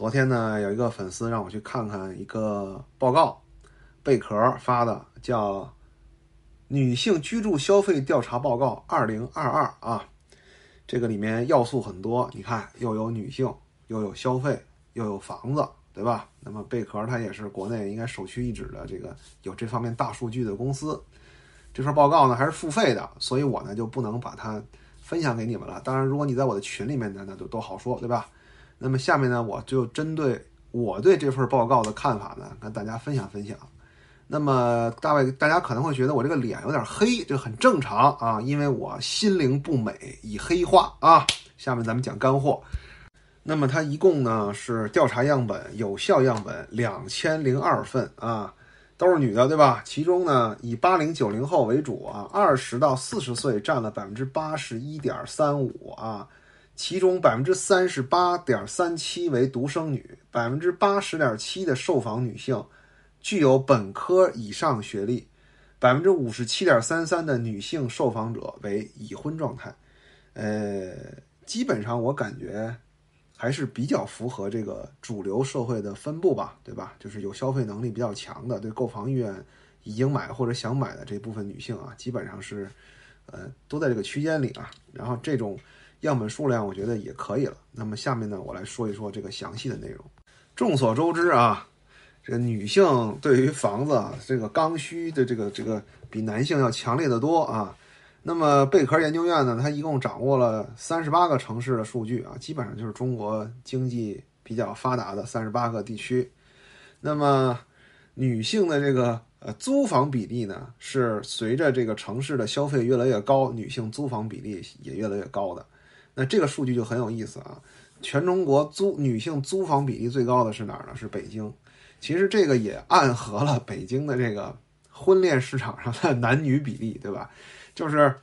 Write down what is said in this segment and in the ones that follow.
昨天呢，有一个粉丝让我去看看一个报告，贝壳发的，叫《女性居住消费调查报告二零二二》啊。这个里面要素很多，你看又有女性，又有消费，又有房子，对吧？那么贝壳它也是国内应该首屈一指的这个有这方面大数据的公司。这份报告呢还是付费的，所以我呢就不能把它分享给你们了。当然，如果你在我的群里面呢，那就都好说，对吧？那么下面呢，我就针对我对这份报告的看法呢，跟大家分享分享。那么大卫大家可能会觉得我这个脸有点黑，这很正常啊，因为我心灵不美，已黑化啊。下面咱们讲干货。那么它一共呢是调查样本有效样本两千零二份啊，都是女的，对吧？其中呢以八零九零后为主啊，二十到四十岁占了百分之八十一点三五啊，其中百分之三十八点三七为独生女，百分之八十点七的受访女性。具有本科以上学历，百分之五十七点三三的女性受访者为已婚状态，呃，基本上我感觉还是比较符合这个主流社会的分布吧，对吧？就是有消费能力比较强的，对购房意愿已经买或者想买的这部分女性啊，基本上是呃都在这个区间里啊。然后这种样本数量，我觉得也可以了。那么下面呢，我来说一说这个详细的内容。众所周知啊。这个女性对于房子这个刚需的这个这个比男性要强烈的多啊。那么贝壳研究院呢，它一共掌握了三十八个城市的数据啊，基本上就是中国经济比较发达的三十八个地区。那么女性的这个呃租房比例呢，是随着这个城市的消费越来越高，女性租房比例也越来越高的。那这个数据就很有意思啊。全中国租女性租房比例最高的是哪儿呢？是北京。其实这个也暗合了北京的这个婚恋市场上的男女比例，对吧？就是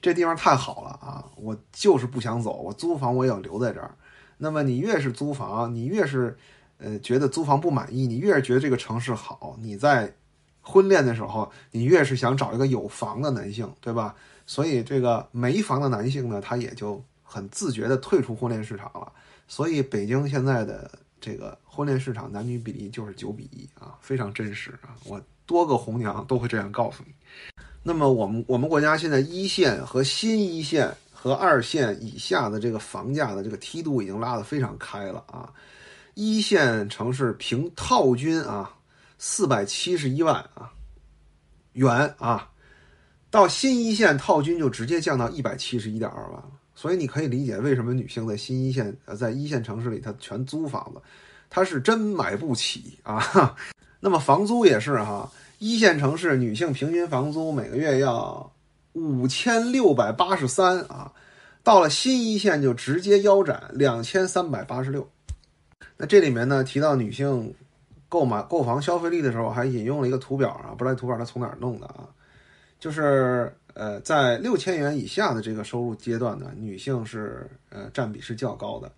这地方太好了啊，我就是不想走，我租房我也要留在这儿。那么你越是租房，你越是呃觉得租房不满意，你越是觉得这个城市好，你在婚恋的时候，你越是想找一个有房的男性，对吧？所以这个没房的男性呢，他也就很自觉地退出婚恋市场了。所以北京现在的。这个婚恋市场男女比例就是九比一啊，非常真实啊！我多个红娘都会这样告诉你。那么我们我们国家现在一线和新一线和二线以下的这个房价的这个梯度已经拉得非常开了啊！一线城市平套均啊四百七十一万啊元啊，到新一线套均就直接降到一百七十一点二万了。所以你可以理解为什么女性在新一线呃在一线城市里她全租房子，她是真买不起啊。那么房租也是哈，一线城市女性平均房租每个月要五千六百八十三啊，到了新一线就直接腰斩两千三百八十六。那这里面呢提到女性购买购房消费力的时候，还引用了一个图表啊，不知道图表它从哪儿弄的啊，就是。呃，在六千元以下的这个收入阶段呢，女性是呃占比是较高的，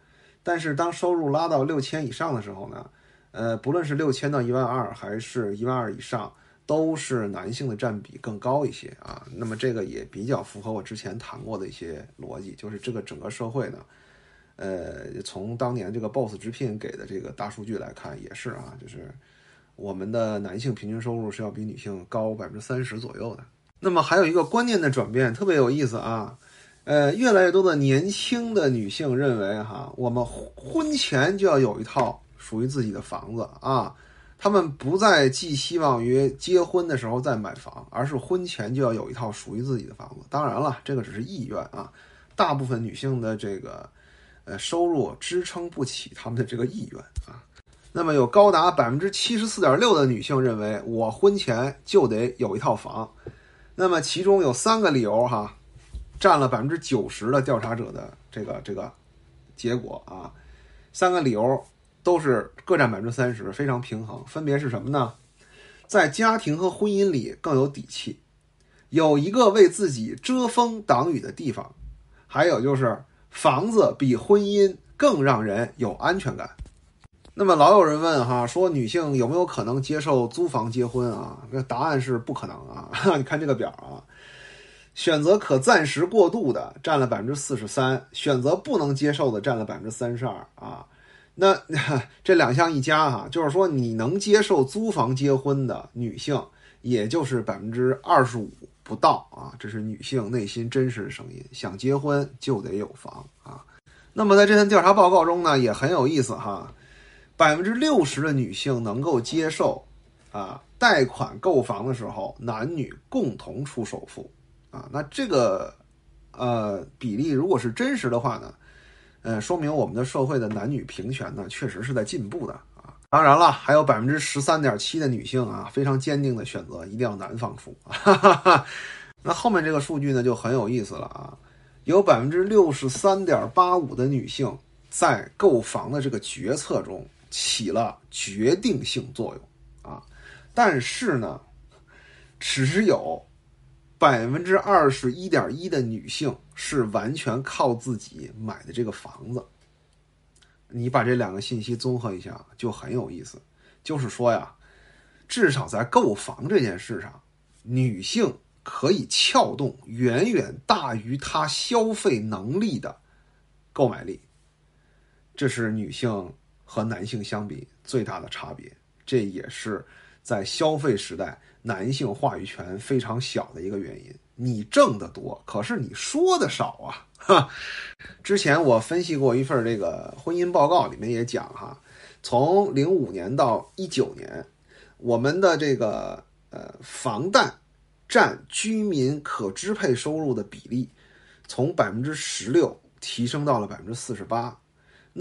但是当收入拉到六千以上的时候呢，呃，不论是六千到一万二，还是一万二以上，都是男性的占比更高一些啊。那么这个也比较符合我之前谈过的一些逻辑，就是这个整个社会呢，呃，从当年这个 BOSS 直聘给的这个大数据来看，也是啊，就是我们的男性平均收入是要比女性高百分之三十左右的。那么还有一个观念的转变特别有意思啊，呃，越来越多的年轻的女性认为哈，我们婚前就要有一套属于自己的房子啊，她们不再寄希望于结婚的时候再买房，而是婚前就要有一套属于自己的房子。当然了，这个只是意愿啊，大部分女性的这个呃收入支撑不起她们的这个意愿啊。那么有高达百分之七十四点六的女性认为，我婚前就得有一套房。那么其中有三个理由哈，占了百分之九十的调查者的这个这个结果啊，三个理由都是各占百分之三十，非常平衡。分别是什么呢？在家庭和婚姻里更有底气，有一个为自己遮风挡雨的地方，还有就是房子比婚姻更让人有安全感。那么老有人问哈，说女性有没有可能接受租房结婚啊？那答案是不可能啊！你看这个表啊，选择可暂时过渡的占了百分之四十三，选择不能接受的占了百分之三十二啊。那 这两项一加哈，就是说你能接受租房结婚的女性，也就是百分之二十五不到啊。这是女性内心真实的声音，想结婚就得有房啊。那么在这份调查报告中呢，也很有意思哈，百分之六十的女性能够接受啊，贷款购房的时候男女共同出首付啊。那这个呃比例如果是真实的话呢？嗯，说明我们的社会的男女平权呢，确实是在进步的啊。当然了，还有百分之十三点七的女性啊，非常坚定的选择一定要男方出。那后面这个数据呢，就很有意思了啊。有百分之六十三点八五的女性在购房的这个决策中起了决定性作用啊，但是呢，只有。百分之二十一点一的女性是完全靠自己买的这个房子。你把这两个信息综合一下，就很有意思。就是说呀，至少在购房这件事上，女性可以撬动远远大于她消费能力的购买力。这是女性和男性相比最大的差别。这也是在消费时代。男性话语权非常小的一个原因，你挣得多，可是你说的少啊！哈，之前我分析过一份这个婚姻报告，里面也讲哈，从零五年到一九年，我们的这个呃房贷占居民可支配收入的比例，从百分之十六提升到了百分之四十八。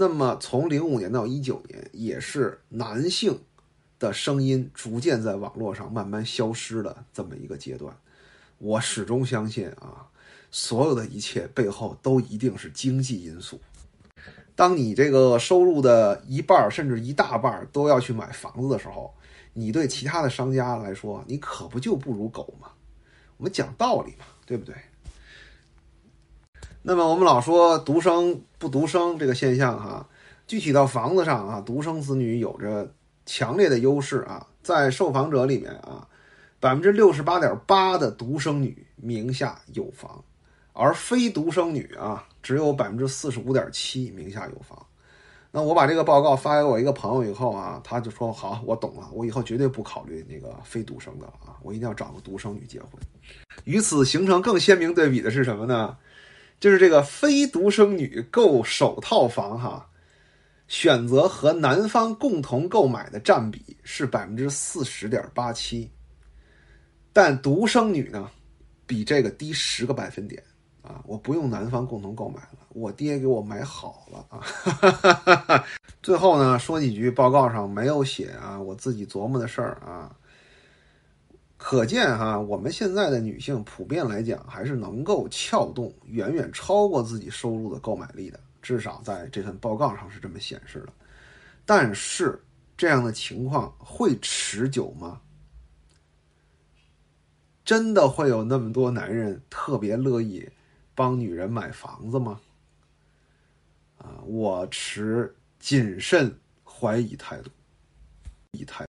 那么从零五年到一九年，也是男性。的声音逐渐在网络上慢慢消失的这么一个阶段，我始终相信啊，所有的一切背后都一定是经济因素。当你这个收入的一半甚至一大半都要去买房子的时候，你对其他的商家来说，你可不就不如狗吗？我们讲道理嘛，对不对？那么我们老说独生不独生这个现象哈，具体到房子上啊，独生子女有着。强烈的优势啊，在受访者里面啊，百分之六十八点八的独生女名下有房，而非独生女啊，只有百分之四十五点七名下有房。那我把这个报告发给我一个朋友以后啊，他就说：“好，我懂了，我以后绝对不考虑那个非独生的了啊，我一定要找个独生女结婚。”与此形成更鲜明对比的是什么呢？就是这个非独生女购首套房哈。选择和男方共同购买的占比是百分之四十点八七，但独生女呢，比这个低十个百分点啊！我不用男方共同购买了，我爹给我买好了啊！最后呢，说几句报告上没有写啊，我自己琢磨的事儿啊，可见哈，我们现在的女性普遍来讲，还是能够撬动远远超过自己收入的购买力的。至少在这份报告上是这么显示的，但是这样的情况会持久吗？真的会有那么多男人特别乐意帮女人买房子吗？啊，我持谨慎怀疑态度，疑态。